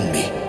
defend me.